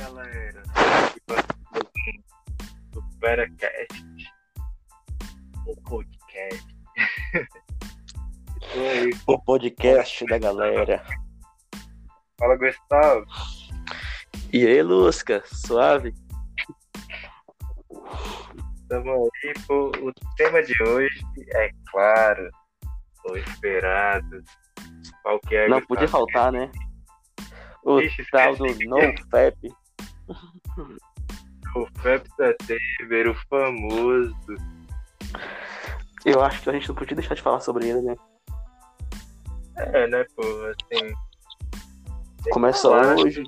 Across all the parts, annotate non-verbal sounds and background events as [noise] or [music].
galera. Do Veracast. O podcast. O podcast da galera. Fala, Gustavo. E aí, Lusca, suave? Estamos aí. Pô, o tema de hoje é claro. O esperado. Qualquer Não podia faltar, né? O Ixi, tal do. NoFap. O Fepsa Temer, o famoso. Eu acho que a gente não podia deixar de falar sobre ele, né? É, né, pô? Assim. Começa falar, hoje.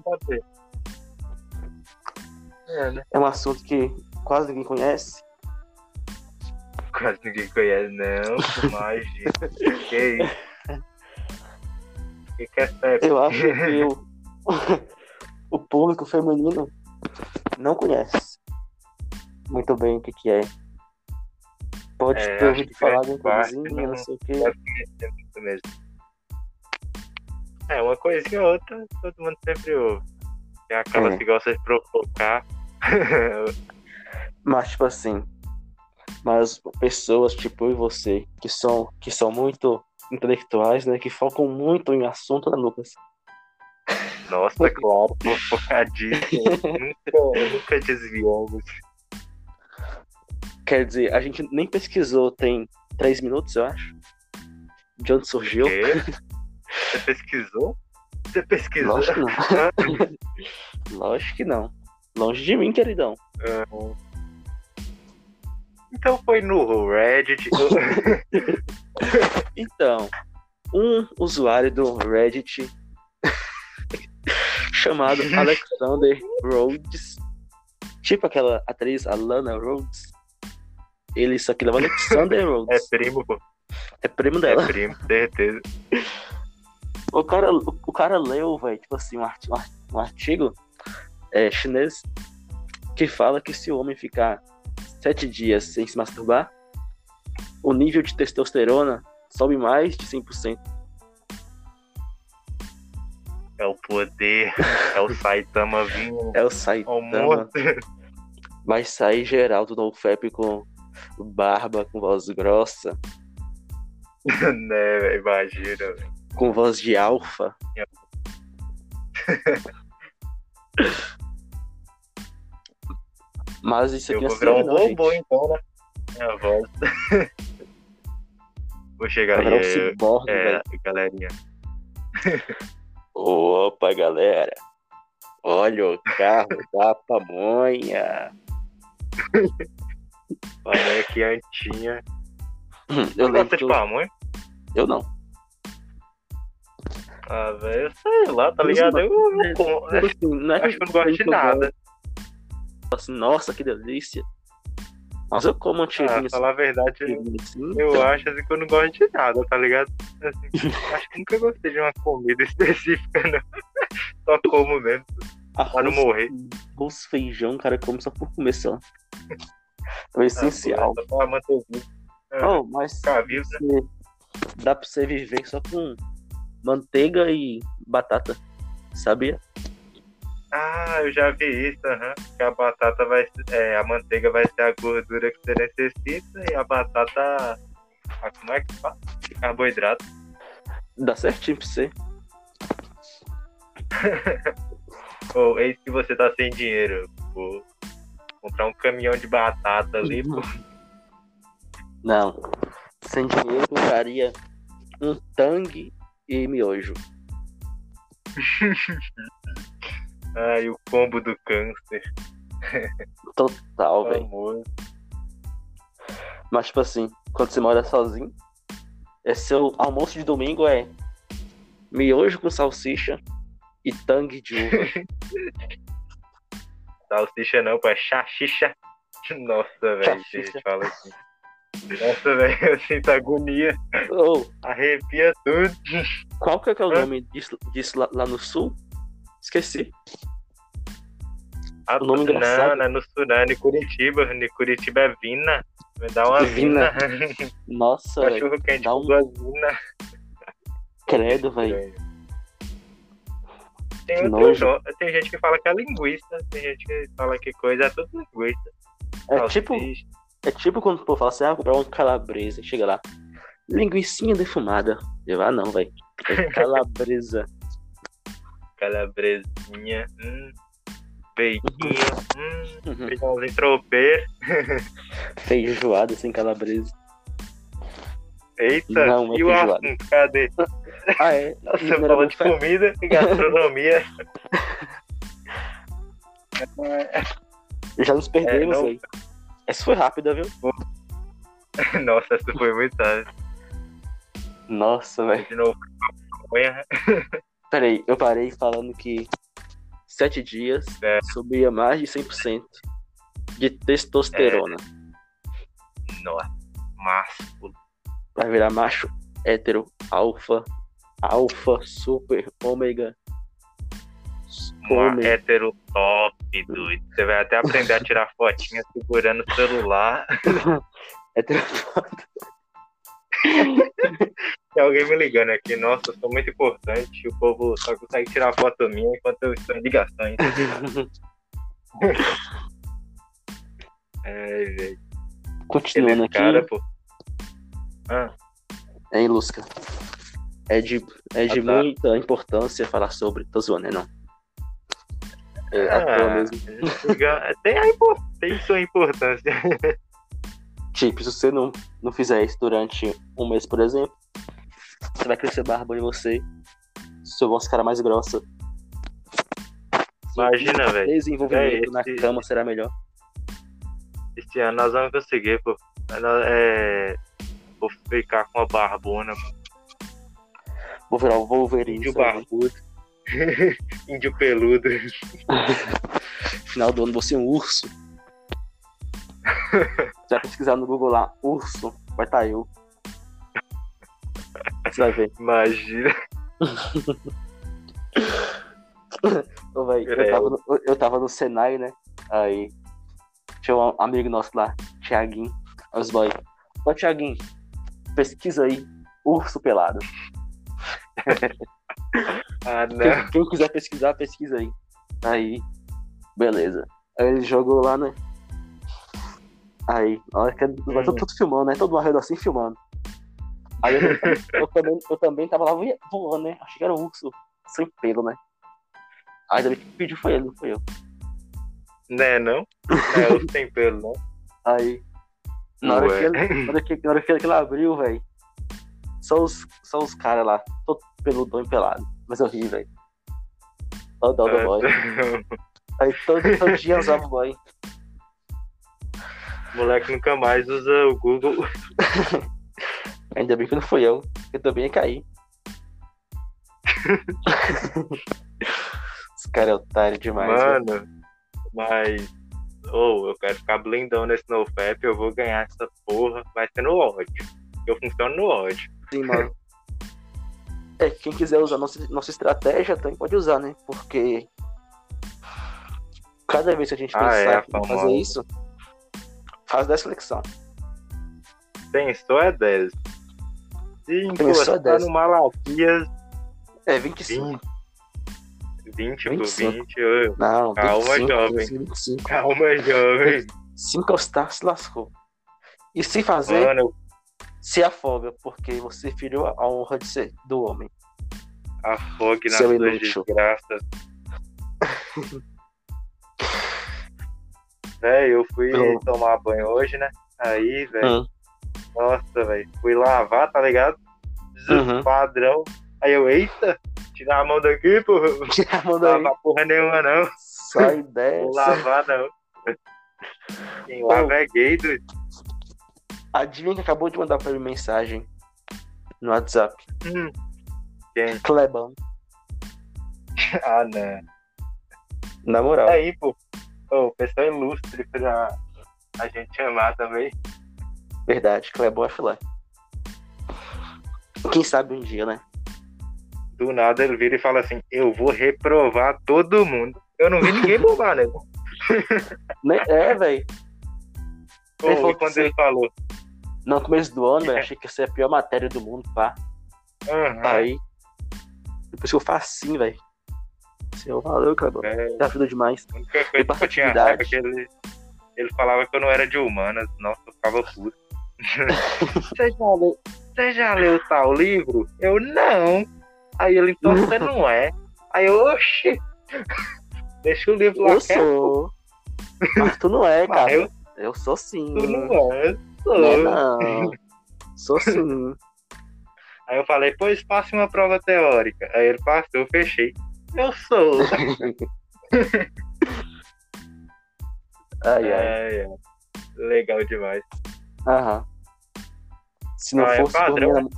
É, né? É um assunto que quase ninguém conhece. Quase ninguém conhece, não. Imagina. [laughs] que isso? O que, que é Fepsa? Eu acho que o, [laughs] o público feminino não conhece muito bem o que, que é. Pode É, ter ouvido que falar de grande uma parte coisinha, não- não sei o muito mesmo. É, uma coisinha ou outra, todo mundo sempre ouve. Tem aquelas É. que gostam de provocar. [laughs] Mas, tipo assim, mas pessoas tipo eu e você, que são, que são muito intelectuais, né? Que focam muito em assunto, né, Lucas? Nossa, claro, focadíssimo. nunca, [laughs] nunca desviamos. Quer dizer, a gente nem pesquisou, tem três minutos, eu acho. De onde surgiu? Você pesquisou? Você pesquisou? Lógico que não. [laughs] Lógico que não. Longe de mim, queridão. Então foi no Reddit. [laughs] Então, um usuário do Reddit chamado [laughs] Alexander Rhodes, tipo aquela atriz Alana Rhodes, ele só que leva Alexander [laughs] é Rhodes, primo, pô. é primo É dela. primo, certeza. O cara, o, o cara leu, velho, tipo assim, um, arti- um ar- um artigo é, chinês que fala que se o homem ficar sete dias sem se masturbar, o nível de testosterona sobe mais de 100%. É o poder. É o Saitama vindo [laughs] É o ao Saitama. mundo. Vai sair geral do NoFap com barba, com voz grossa, [laughs] né, velho, imagina. com voz de alfa. [laughs] Mas isso Eu aqui vou é virar um robô então, né? Minha voz. Vou chegar aí, um é, ciborgue, é, galerinha. Opa, galera. Olha o carro [laughs] da pamonha. Pamonha quentinha. Eu Você gosta que de eu, pamonha? eu não. Ah, velho, sei lá, tá Eu ligado? Eu não. Tipo não é Acho que eu não gosto de nada. Nossa, que delícia. Mas eu como um Ah, tirinho falar a verdade, assim. eu acho assim que eu não gosto de nada, tá ligado? Assim, [laughs] acho que nunca gostei de uma comida [laughs] específica, não. Só como mesmo, pra não Arroz, morrer. arroz, feijão, cara, come só por comer só. É o essencial. Ah, pra manter vivo. Ah, Oh, mas Ficar vivo, né? dá pra você viver só com manteiga e batata, sabia? Ah, eu já vi isso, aham. Que a batata vai ser- é, a manteiga vai ser a gordura que você necessita e a batata. Ah, como é que fala? Carboidrato. Dá certinho pra você. [laughs] Ou eis que você tá sem dinheiro. Vou comprar um caminhão de batata ali, pô. Não. Sem dinheiro, eu compraria um tangue e miojo. [laughs] Ai, o combo do câncer. Total, [laughs] velho. Mas, tipo assim, quando você mora sozinho, é seu almoço de domingo é miojo com salsicha e tangue de uva. [laughs] Salsicha não, pô, é chachicha. Nossa, velho, a gente fala assim. Nossa, velho, eu sinto agonia. Ô, Arrepia tudo. qual que é, que é o nome disso, disso lá, lá no sul? Esqueci. Ah, O nome não, engraçado. não é no não, em Curitiba. Em Curitiba é Vina. Me dá uma Vina. Vina. Nossa, [laughs] velho. Cachorro quente dá um- duas Vina. Credo, velho. Tem, outro tem gente que fala que é linguiça, tem gente que fala que coisa é tudo linguiça. É tipo, é tipo quando o povo fala assim, ah, comprar um calabresa, chega lá, linguicinha defumada. Eu, ah, não, velho. É [laughs] calabresa. Calabresinha, hum, peitinho, hum, Uhum. feijãozinho tropeiro. [laughs] Feijoada sem calabresa. Eita, Não, é e o feijoada. assunto, cadê? Ah, é? [laughs] Falando muito de comida e gastronomia. Já nos perdemos, É, velho. Essa foi rápida, viu? [laughs] Nossa, essa foi muito tarde. Nossa, velho. De novo. Peraí, eu parei falando que sete dias É. subia mais de 100% de testosterona. Nossa, másculo. Vai virar macho hétero, alfa, alfa, super, ômega. Uma hétero top, doido. Você vai até aprender a tirar fotinha segurando o celular. [laughs] hétero Tem alguém me ligando aqui. Nossa, eu sou muito importante. O povo só consegue tirar foto minha enquanto eu estou em ligações. [laughs] Ai, velho. Continuando aqui, cara, pô. Ah, hein, Lusca? É de, é de Ah, tá. muita importância falar sobre. Tô zoando, né? Não. É, toa ah, mesmo. [laughs] tem, a tem sua importância. [laughs] Tipo, se você não, não fizer isso durante um mês, por exemplo, você vai crescer barba em você, sua voz ficará mais grossa. Imagina, velho. Desenvolvimento É, na esse- cama será melhor. Esse ano nós vamos conseguir, pô. É... Vou ficar com a barbona. Vou virar o Wolverine. Índio barbudo. [laughs] Índio peludo. [laughs] Final do ano, você é um urso. [laughs] Você vai pesquisar no Google lá, urso, vai estar eu. Você vai ver. Imagina. [laughs] Ô, véi, eu, Credo. tava no, eu- tava no Senai, né? Aí tinha um amigo nosso lá, Thiaguinho. Aí os boy. Ô, Thiaguinho, pesquisa aí, urso pelado. [laughs] Ah. Quem, quem quiser pesquisar, pesquisa aí. Aí, beleza. Aí ele jogou lá, né? Aí, na hora que ele- vai todo, tudo filmando, né? Todo redor assim filmando. Aí eu, eu também, eu também tava lá voando, né? Achei que era um urso sem pelo, né? Aí ele que pediu foi ele, não foi eu. Né, não? É, eu sem pelo, não. Aí, na hora, Ué. que ele, na hora que, na hora que ele abriu, velho, só os, só os caras lá, todo peludão e pelado. Mas eu ri, velho. Ó o dó do boy. [laughs] Aí todo, todo dia usava o boy. Moleque nunca mais usa o Google. [laughs] Ainda bem que não fui eu. Eu também ia cair. [laughs] Esse cara é otário demais. velho. Mano, mas. Ou eu quero ficar blindão nesse NoFap, eu vou ganhar essa porra. Vai ser no ódio. Eu funciono no ódio. Sim, mano. É, quem quiser usar nossa, nossa estratégia também pode usar, né? Porque cada vez que a gente Ah, pensar é, a em fazer isso, faz 10 flexão. Pensou é 10. Se é encostar 10. no Malaquias, É 25. 20, 20 por 25. 20. ô, Não, Calma, 25, jovem. 25. Calma, jovem. Se encostar, se lascou. E se fazer, Mano, se afoga, porque você feriu a honra de ser do homem. afogue nas suas desgraças. [laughs] Véi, eu fui Eu- tomar banho hoje, né? Aí, velho. Hum. Nossa, velho. Fui lavar, tá ligado? Uhum. Padrão. Aí eu, eita, tirar a mão daqui, porra. [laughs] Tira a mão Não daí. lavar porra nenhuma, não. Sai Vou dessa. lavar, não. Quem lava é gay, doido. Adivinha que acabou de mandar pra mim mensagem no WhatsApp. Hum. Quem? Clebão. [laughs] Ah, não. Na moral. Aí, pô. Ô, pessoa ilustre pra a gente chamar também. Verdade, Clebão é filé. Quem sabe um dia, né? Do nada ele vira e fala assim: Eu vou reprovar todo mundo. Eu não vi ninguém [laughs] bombar, né? Ne- É, velho. E quando ele falou. No começo do ano, velho, achei que ia ser a pior matéria do mundo, pá. Aham. Aí. Depois que eu faço assim, velho. Seu valeu, cara. É, Te ajuda demais. a única coisa que eu tinha raiva é que ele, ele falava que eu não era de humanas. Nossa, eu ficava puto. [laughs] você, já leu, você já leu tal livro? Eu não. Aí ele, então você não é. Aí eu, oxi. [laughs] Deixa o livro lá Eu quieto. sou. Mas tu não é, cara. eu, Eu sou sim. tu não é. Sou. Não é, não. Sou [laughs] sim. Aí eu falei, pois passe uma prova teórica. Aí ele passou, eu fechei. Eu sou. Ai, ai. É, é. Legal demais. Aham. Se não Ah, é fosse por padrão, minha...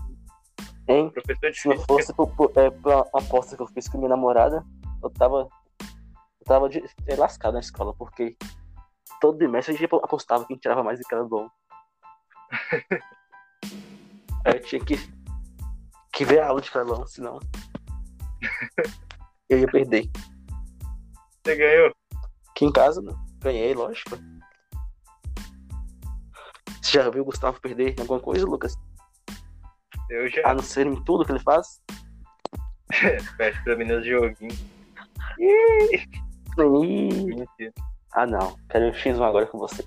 Hein? Professor de Se não fosse por, por, é, por uma aposta que eu fiz com minha namorada, eu tava. Eu tava de, é, lascado na escola, porque todo bimestre a gente apostava quem tirava mais e que era bom. Aí eu tinha que, que ver a aula de carlão, senão. [laughs] eu ia perder. Você ganhou? Aqui em casa, não. Ganhei, lógico. Você já viu o Gustavo perder em alguma coisa, Lucas? Eu já. A não ser em tudo que ele faz? [laughs] Pede pra mim nos joguinhos. Mentira. Ah, não. Quero um X1 agora com você.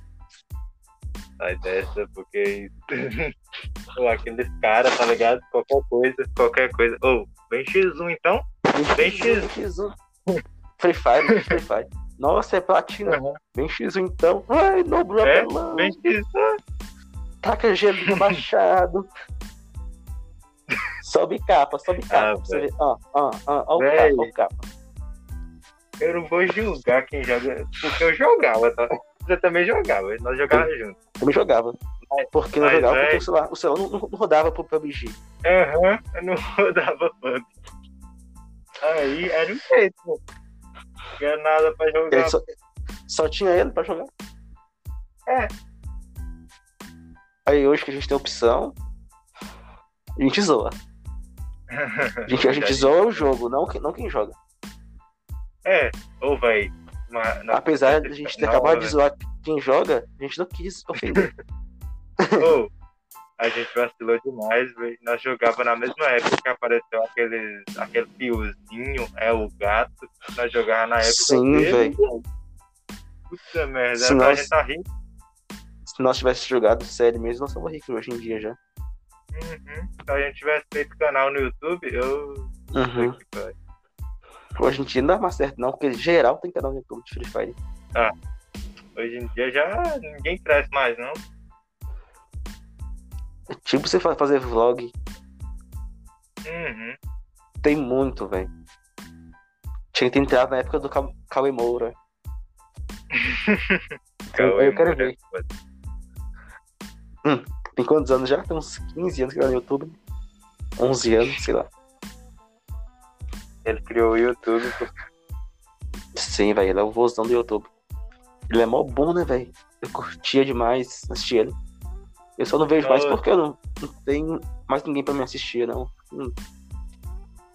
Sai dessa, porque. Pô, [laughs] aqueles caras, tá ligado? Qualquer coisa, qualquer coisa. Ô, vem X1 então? Vem X. X1. Free Fire, Free Fire. Nossa, é platina. Vem X1 então. Ai, no É, apelão. Vem X1. Taca gelinho [laughs] baixado. sobe capa, sobe capa. Ah, pra você ver. Ó, ó, ó, ó o capa, ó o capa. Eu não vou julgar quem joga, porque eu jogava, tá? Você também jogava, nós jogávamos juntos. Eu me jogava. Mas- Porque não jogava porque velho. o celular, o celular não, não- rodava pro PUBG. Aham, eu não [laughs] rodava PUBG. Aí era um jeito, pô. Não tinha nada pra jogar. só, só tinha ele pra jogar. É. Aí hoje que a gente tem opção, a gente zoa. A gente, a gente [laughs] zoa o jogo, não, quem- não quem joga. É, uma- na- Apesar de a gente ter Não, acabado de velho. zoar quem joga, a gente não quis ofender. [laughs] Ô, a gente vacilou demais, velho. Nós jogava na mesma época que apareceu aquele, aquele fiozinho, é o gato. Nós jogava na época Sim, velho. Puta merda, Se nós- a gente tá rindo. Se nós tivéssemos jogado sério mesmo, nós somos ricos hoje em dia já. Uhum. Se a gente tivesse feito canal no YouTube, eu. Uhum. Hoje em dia não dá mais certo, não, porque geral tem canal no YouTube de Free Fire. Hoje em dia já ninguém cresce mais, não. É tipo você fa- fazer vlog, Uhum. tem muito, velho. Tinha que ter entrado na época do Ca- Cauê Moura. [laughs] Eu- eu quero ver. Tem quantos anos já? Tem uns 15 anos que tá no YouTube. 11 anos, sei lá. Ele criou o YouTube. Sim, velho, ele é o vozão do YouTube. Ele é mó bom, né, velho? Eu curtia demais assistir ele. Eu só não vejo mais Eu- porque eu não, não tenho mais ninguém pra me assistir, não. Não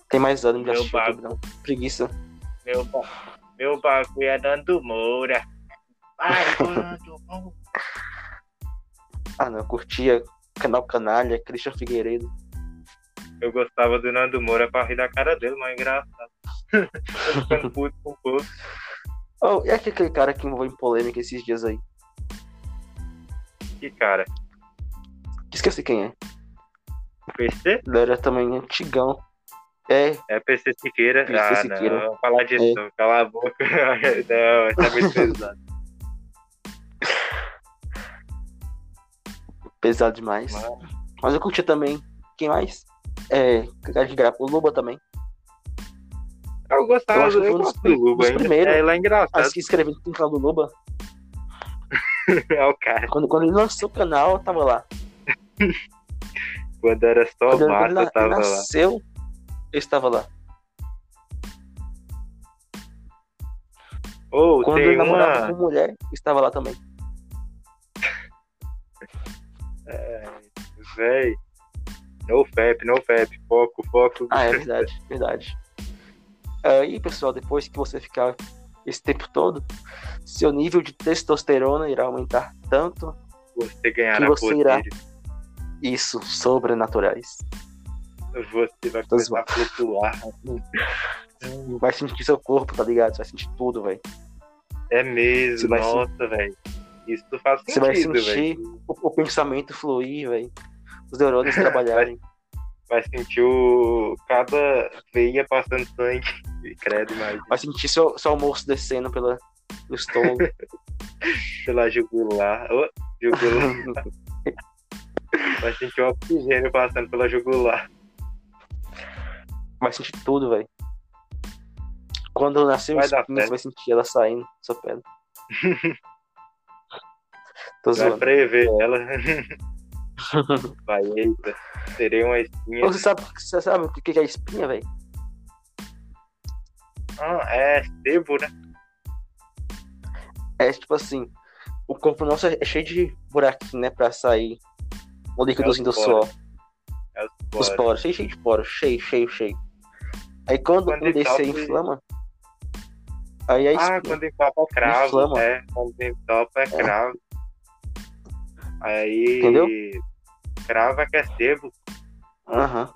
tem mais ânimo de Meu assistir YouTube, não. Preguiça. Meu, meu bagulho é Nando Moura. Vai, [laughs] Nando Moura. Ah, não, eu curtia canal Canalha, Christian Figueiredo. Eu gostava do Nando Moura pra rir da cara dele, mas é engraçado. [laughs] Tô ficando [laughs] puto com o povo. Oh, e aquele cara que envolveu em polêmica esses dias aí? Que cara. Esqueci quem é. PC? Ele era também antigão. É, É PC Siqueira. PC ah, Siqueira. não. Falar disso. É. Cala a boca. [laughs] não, tá muito pesado. pesado demais. Mas- Mas eu curti também. Quem mais? É, cara de grapa, o Luba também. Eu gostava Eu acho que eu foi um dos do Luba dos ainda. primeiros. É, ele é engraçado. Mas que escrevendo no canal do Luba. [laughs] É o cara. Quando, quando ele lançou o canal, eu tava lá. [laughs] Quando era só Quando massa, eu tava lá. nasceu, eu estava lá. Ô, Quando tem ele namorava uma. com mulher, eu estava lá também. [laughs] Véi. No FAP, no FAP. Foco, foco. Ah, é verdade, [laughs] verdade. Aí, pessoal, depois que você ficar esse tempo todo, seu nível de testosterona irá aumentar tanto Você ganhará que você irá- poderes. Isso sobrenaturais. Você vai começar a flutuar. [laughs] vai sentir seu corpo, tá ligado? Você vai sentir tudo, velho. É mesmo, vai nossa, velho. Isso faz Você vai sentido, sentir o, o pensamento fluir, velho. Os neurônios [laughs] trabalharem. Vai sentir o... cada veia passando sangue. [laughs] Credo, imagina. Vai sentir seu, seu almoço descendo pela, no estômago. Pela jugular. Ô, jugular. Vai sentir o oxigênio passando pela jugular. vai sentir tudo, velho. Quando nascer uma Vai dar espinha, você vai sentir ela saindo da sua pele. [laughs] Tô Vai zoando. prever ela. [laughs] Vai, eita. Terei uma espinha. Você sabe, você sabe o que que é espinha, velho? Ah, é sebo, né? É tipo assim, o corpo nosso é cheio de buraquinho, né? Pra sair o líquidozinho do poros. suor. É os Os poros. poros, cheio, cheio de poros, cheio, cheio, cheio. Aí quando, Quando um aí inflama, aí é Ah, quando entopa é cravo. Inflama. É, quando entopa é cravo. Aí. Entendeu? Cravo é que é sebo. Aham.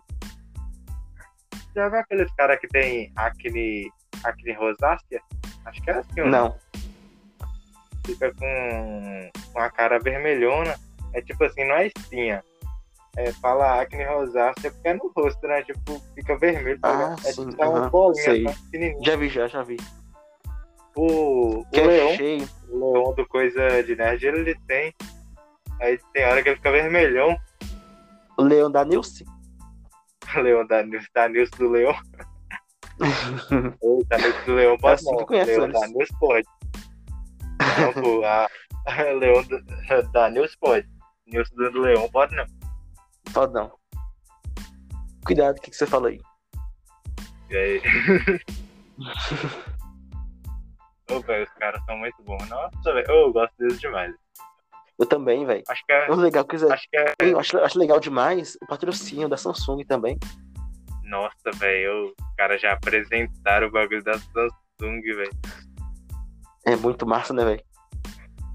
Já viu aqueles caras que tem acne, acne rosácea? Acho que é assim. Não. Fica com, com a cara vermelhona. É tipo assim, não é espinha. É, fala acne rosácea porque é no rosto, né? Tipo, fica vermelho. tá Ah, é sim, tipo uma aham, bolinha só pequenininha. Já vi, já, já vi. O, o Que é leão, cheio. o leão do Coisa de Nerd, ele tem. Aí tem hora que ele fica vermelhão. O leão da Nilce. O [laughs] leão da, Nilce- da Nilce do leão. [laughs] Eita, Nilce do leão pode não. leão eles. da Nilce pode. Não, pô, a, a [laughs] leão do, da Nilce pode. Nilce do leão pode não. Pode não. Cuidado, o que, que você fala aí? E aí? [laughs] Ô, velho, os caras são muito bons. Nossa, velho, eu gosto deles demais. Eu também, velho. Acho que é. Legal eles- Acho que é. eu acho, acho legal demais o patrocínio da Samsung também. Nossa, velho, os caras já apresentaram o bagulho da Samsung, velho. É muito massa, né, velho?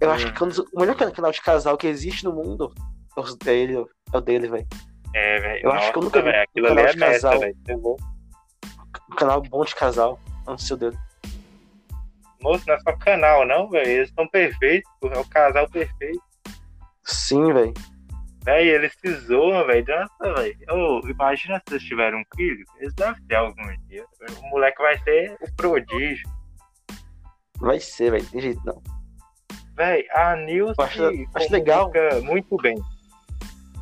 Eu acho Hum. que um dos- o melhor canal de casal que existe no mundo é o dele, é o dele, velho. É, velho. Eu acho que eu nunca vi velho, um canal é de meta, casal. Você é. Um canal bom de casal. Um seu dele. Moço, não é só canal, não, velho. Eles estão perfeitos, é o casal perfeito. Sim, velho. Véi, eles se zoam, velho. Nossa, velho. Ô, imagina se eles tiverem um filho. Eles devem ter algum dia. O moleque vai ser o prodígio. Vai ser, velho. Tem jeito não. Véi, a Nilce acho- acho legal. muito bem.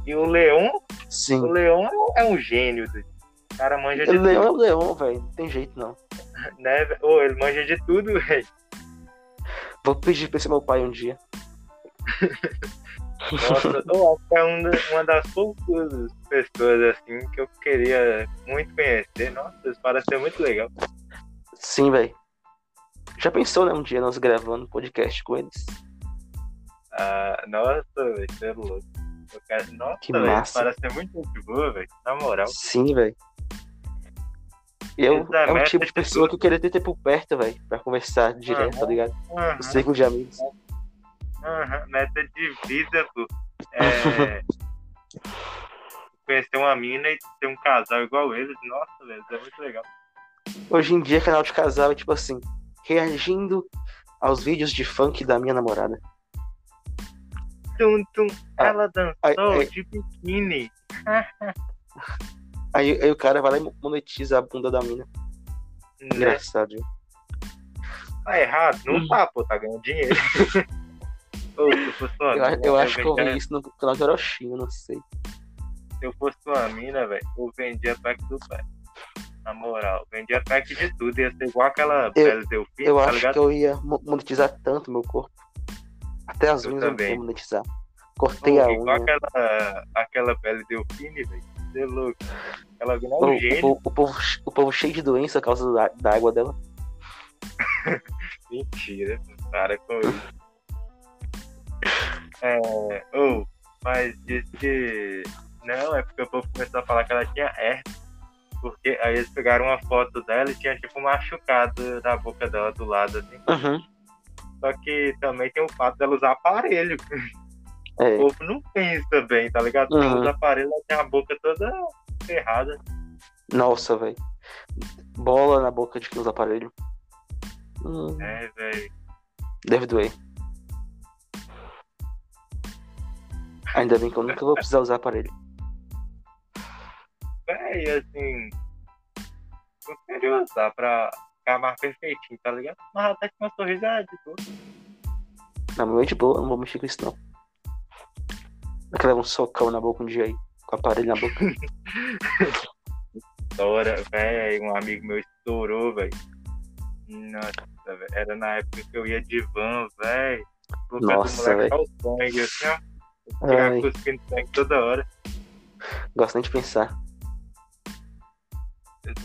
E o Leon, Sim. o Leon é um gênio. velho. O cara manja de O leão é tudo, o leão, velho. Não tem jeito não. [laughs] né? velho? Ô, ele manja de tudo, velho. Vou pedir pra ser meu pai um dia. [laughs] Nossa, eu acho que é um da- uma das poucas pessoas assim que eu queria muito conhecer. Nossa, isso parece ser muito legal. Sim, velho. Já pensou, né? Um dia nós gravando podcast com eles? Ah, nossa, velho, você é louco. Eu quero... Nossa, Que velho, massa. parece ser muito gente boa, velho. Na moral. Sim, velho. Eu, é é um tipo de pessoa que eu queria ter tempo perto, velho. Pra conversar direto, Aham. tá ligado? Aham, Um círculo de amigos. aham, meta de vida, pô. É... [laughs] Conhecer uma mina e ter um casal igual eles. Nossa, velho, isso é muito legal. Hoje em dia, canal de casal é tipo assim, reagindo aos vídeos de funk da minha namorada. Tum, tum, Ah, ela dançou aí- aí- de biquíni. Aí, aí o cara vai lá e monetiza a bunda da mina. Né? Engraçado, viu? Tá errado? Não tá, pô, tá ganhando dinheiro. [laughs] Ô, se eu fosse uma Eu, mina, eu acho que eu vi isso no canal de Orochino, não sei. Se eu fosse uma mina, velho, eu vendia pack do pai. Na moral, vendia pack de tudo. Ia ser igual aquela pele Delfim, Eu tá acho ligado? que eu ia mo- monetizar tanto meu corpo. Até as Eu unhas eu também. vou monetizar. Cortei a igual unha. aquela, aquela pele Delfine, velho. Você é louco. Ela é O, um o gênio. povo- o povo, o povo cheio de doença por causa da, da água dela. [laughs] Mentira, para com isso. [laughs] É, ou, mas disse que. Não, é porque o povo começou a falar que ela tinha herpes. Porque aí eles pegaram uma foto dela e tinha tipo machucado na boca dela do lado, assim. Uhum. Só que também tem o fato dela usar aparelho. É. O povo não pensa bem, tá ligado? Uhum. Ela usa aparelho, ela tem a boca toda ferrada. Nossa, velho. bola na boca de quem usa aparelho. Hum, É, velho. deve doer. Ainda bem que eu nunca vou precisar usar aparelho. Véi, assim. Eu queria usar pra mais perfeitinho, tá ligado? Mas até que uma sorrisada de tudo. Na minha de boa, não vou mexer com isso não. Vai que leva um socão na boca um dia aí, com o aparelho na boca. [laughs] Estoura, velho. Um amigo meu estourou, velho. Nossa, velho. Era na época que eu ia de van, velho. Nossa, velho. Sangue, assim, ó. Ficar cuspindo sangue toda hora. gosto nem de pensar.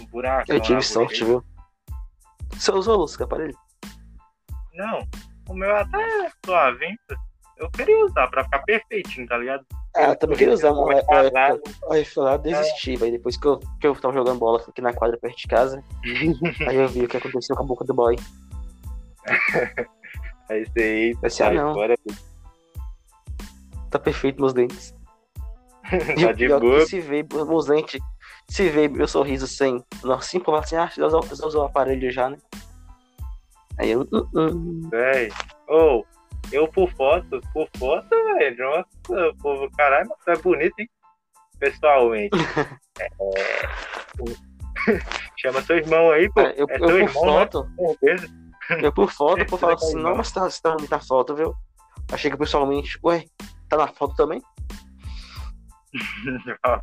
Um buraco. Eu tive sorte, viu? Você usou com aparelho? Não, o meu até é suavinho. Eu queria usar pra ficar perfeitinho, tá ligado? Ah, eu também queria usar, mas aí fui lá desisti, velho. Depois que eu, que eu tava jogando bola aqui na quadra perto de casa, [laughs] aí eu vi o que aconteceu com a boca do boy. [laughs] Aí você aí, Pensei, ah, não. fora, Tá perfeito meus dentes. [laughs] Tá de boa. se vê meus dentes, se vê meu sorriso sem. Assim, falar assim, ah, você usou, você usou o aparelho já, né? Aí eu. "Hum, hum." Véi. Ou, eu por foto, por foto, velho. Nossa, povo, caralho, mas é bonito, hein? Pessoalmente. [laughs] É, o- [laughs] Chama seu irmão aí, pô. É, eu, é eu por irmão, né? foto, certeza. eu por [laughs] foto, falo daqui é assim, não, mas tá, você tá bonita a foto, viu? Achei que pessoalmente, ué, tá na foto também? Ah.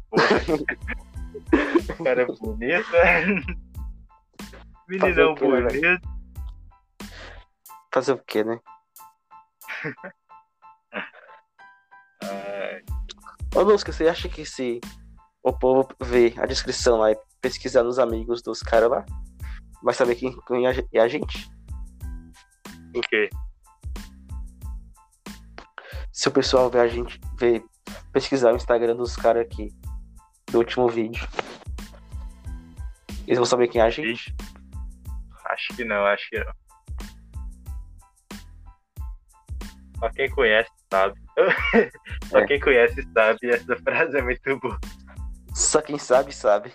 Cara bonito, [laughs] né? Meninão quê, né, bonito. Fazer o quê, né? Ai, Ô, Lusca, você acha que se o povo ver a descrição lá e pesquisar nos amigos dos caras lá, vai saber quem, quem é a- é a gente? o quê? Se o pessoal ver a gente, ver, pesquisar o Instagram dos caras aqui, do último vídeo, eles vão saber quem é a gente? Acho que não, acho que não. Só quem conhece sabe. [laughs] Só É. quem conhece sabe. Essa frase é muito boa. Só quem sabe, sabe.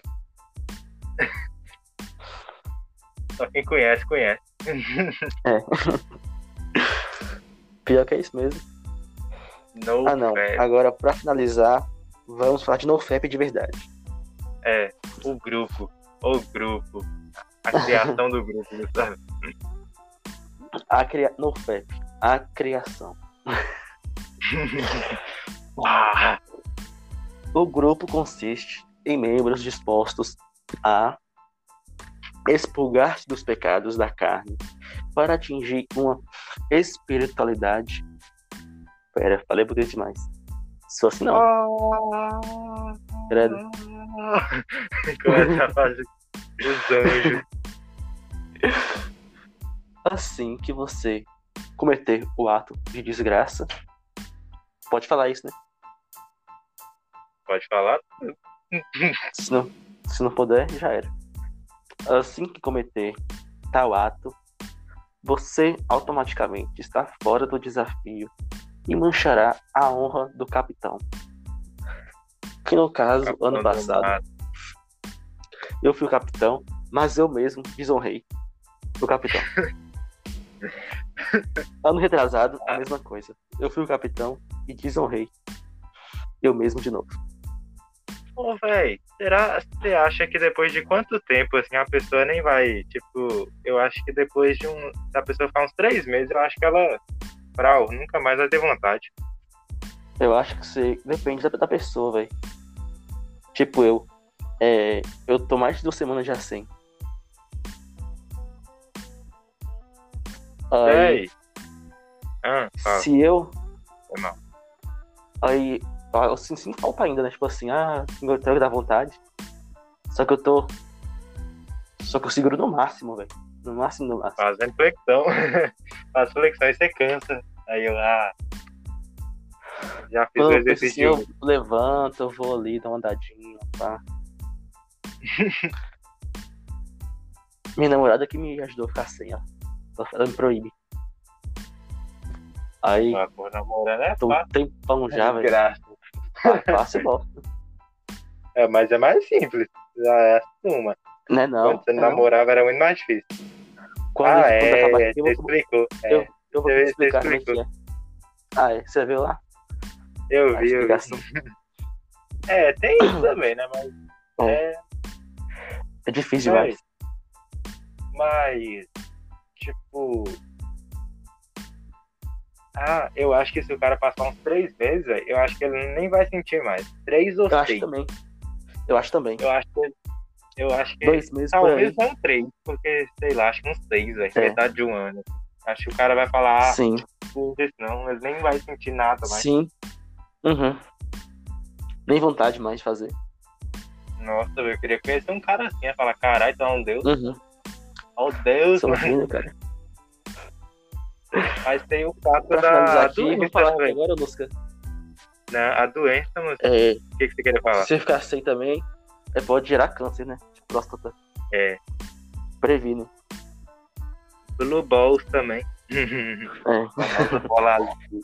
Só quem conhece, conhece. [laughs] Pior que é isso mesmo. No Ah, não. Agora, pra finalizar, vamos falar de NoFap de verdade. É, o grupo. O grupo. A criação do grupo, sabe? A cria... NoFap. A criação. [laughs] Ah, O grupo consiste em membros dispostos a expulgar-se dos pecados da carne para atingir uma espiritualidade. Pera, falei bonito demais. Só assim não. Credo. [laughs] Começa a fazer os anjos. Assim que você cometer o ato de desgraça. Pode falar isso, né? Pode falar? [laughs] Se não, se não puder, já era. Assim que cometer tal ato, você automaticamente está fora do desafio e manchará a honra do capitão. Que no caso, Capitão ano do passado, eu fui o capitão, mas eu mesmo desonrei o capitão. [laughs] ano retrasado, a mesma coisa. Eu fui o capitão e desonrei eu mesmo de novo. Ô, véi, será você acha que depois de quanto tempo, assim, a pessoa nem vai, tipo, eu acho que depois de um, se a pessoa ficar uns três meses, eu acho que ela, brau, nunca mais vai ter vontade. Eu acho que você depende da, da pessoa, velho. Tipo eu. É, eu tô mais de duas semanas já sem. Aí. Ah, fala, se eu. foi mal. Aí. Eu sinto, sinto falta ainda, né? Tipo assim, ah, eu tenho que dar vontade. Só que eu tô. Só que eu seguro no máximo, velho. No máximo, no máximo. Fazendo flexão. Faz flexão [laughs] e você cansa. Aí eu, ah, já fiz o assim, exercício. eu levanto, eu vou ali, dou uma andadinha, pá. [laughs] Minha namorada que me ajudou a ficar sem, ó. Ela me proíbe. Aí, Ah, pô, é tô um fácil. tempão já, velho. Graça. Fácil, bom. É, mas é mais simples. Já é uma. Né, não. Quando você não. namorava era muito mais difícil. Quando, ah, quando é, acaba é, aqui, eu explicou. É, eu, eu vou explicar como é que é. Ah, é. Você viu lá? eu A vi, eu vi. [laughs] É, tem isso também, né? Mas. [coughs] É. É, É difícil Mas- mas. Tipo. Ah, eu acho que se o cara passar uns três meses, eu acho que ele nem vai sentir mais. Três ou Eu acho seis. também. Eu acho também. Eu acho que. Eu acho que. Dois meses. Talvez não três, porque, sei lá, acho que uns seis, velho. É. Metade de um ano. Acho que o cara vai falar, ah, Sim, não, ele nem vai sentir nada mais. sim. Uhum. Nem vontade mais de fazer. Nossa, velho, eu queria conhecer um cara assim, falar, caralho, tu é um deus. Uhum. Ó Deus, mano. lindo, cara. Mas tem o fato Pra da aqui, doença, falar agora, Lusca. Né? A doença, mano. É, O que, que você queria falar? se você ficar sem também, é, pode gerar câncer, né? De próstata. É. Previne. Blue Balls também. É, [laughs] bola azul.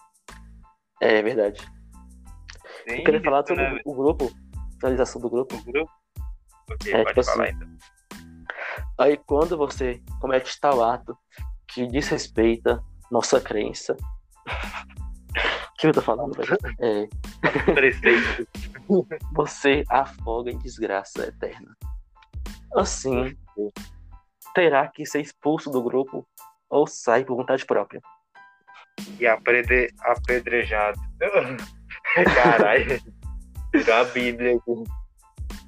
é verdade. Tem Eu queria falar isso, sobre né, o grupo, finalização do grupo. O grupo? Ok, É, pode tipo falar assim, então. Aí quando você comete tal ato que desrespeita nossa crença. [laughs] O que eu tô falando, velho? [laughs] É, Preceito. Você afoga em desgraça eterna. Assim, terá que ser expulso do grupo ou sai por vontade própria. E apedre... apedrejado. [laughs] Caralho. Virou a Bíblia.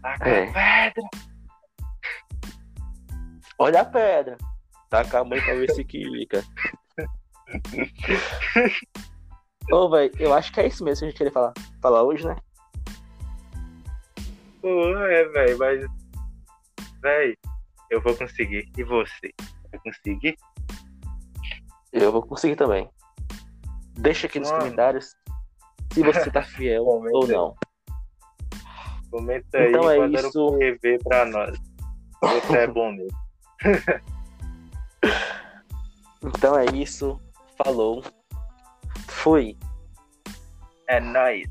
Taca É. pedra. Olha a pedra. Taca a mãe pra ver se quica. [laughs] Ô, velho, eu acho que é isso mesmo que a gente queria falar, falar hoje, né? Pô, é, velho, mas. Véi, eu vou conseguir. E você? Vai conseguir? Eu vou conseguir também. Deixa aqui nos Mano. comentários se você tá fiel [laughs] Comenta ou não. Comenta aí, Então é isso. um PV pra nós. Você é bom mesmo. [laughs] Então é isso. Falou. Fui. É nóis.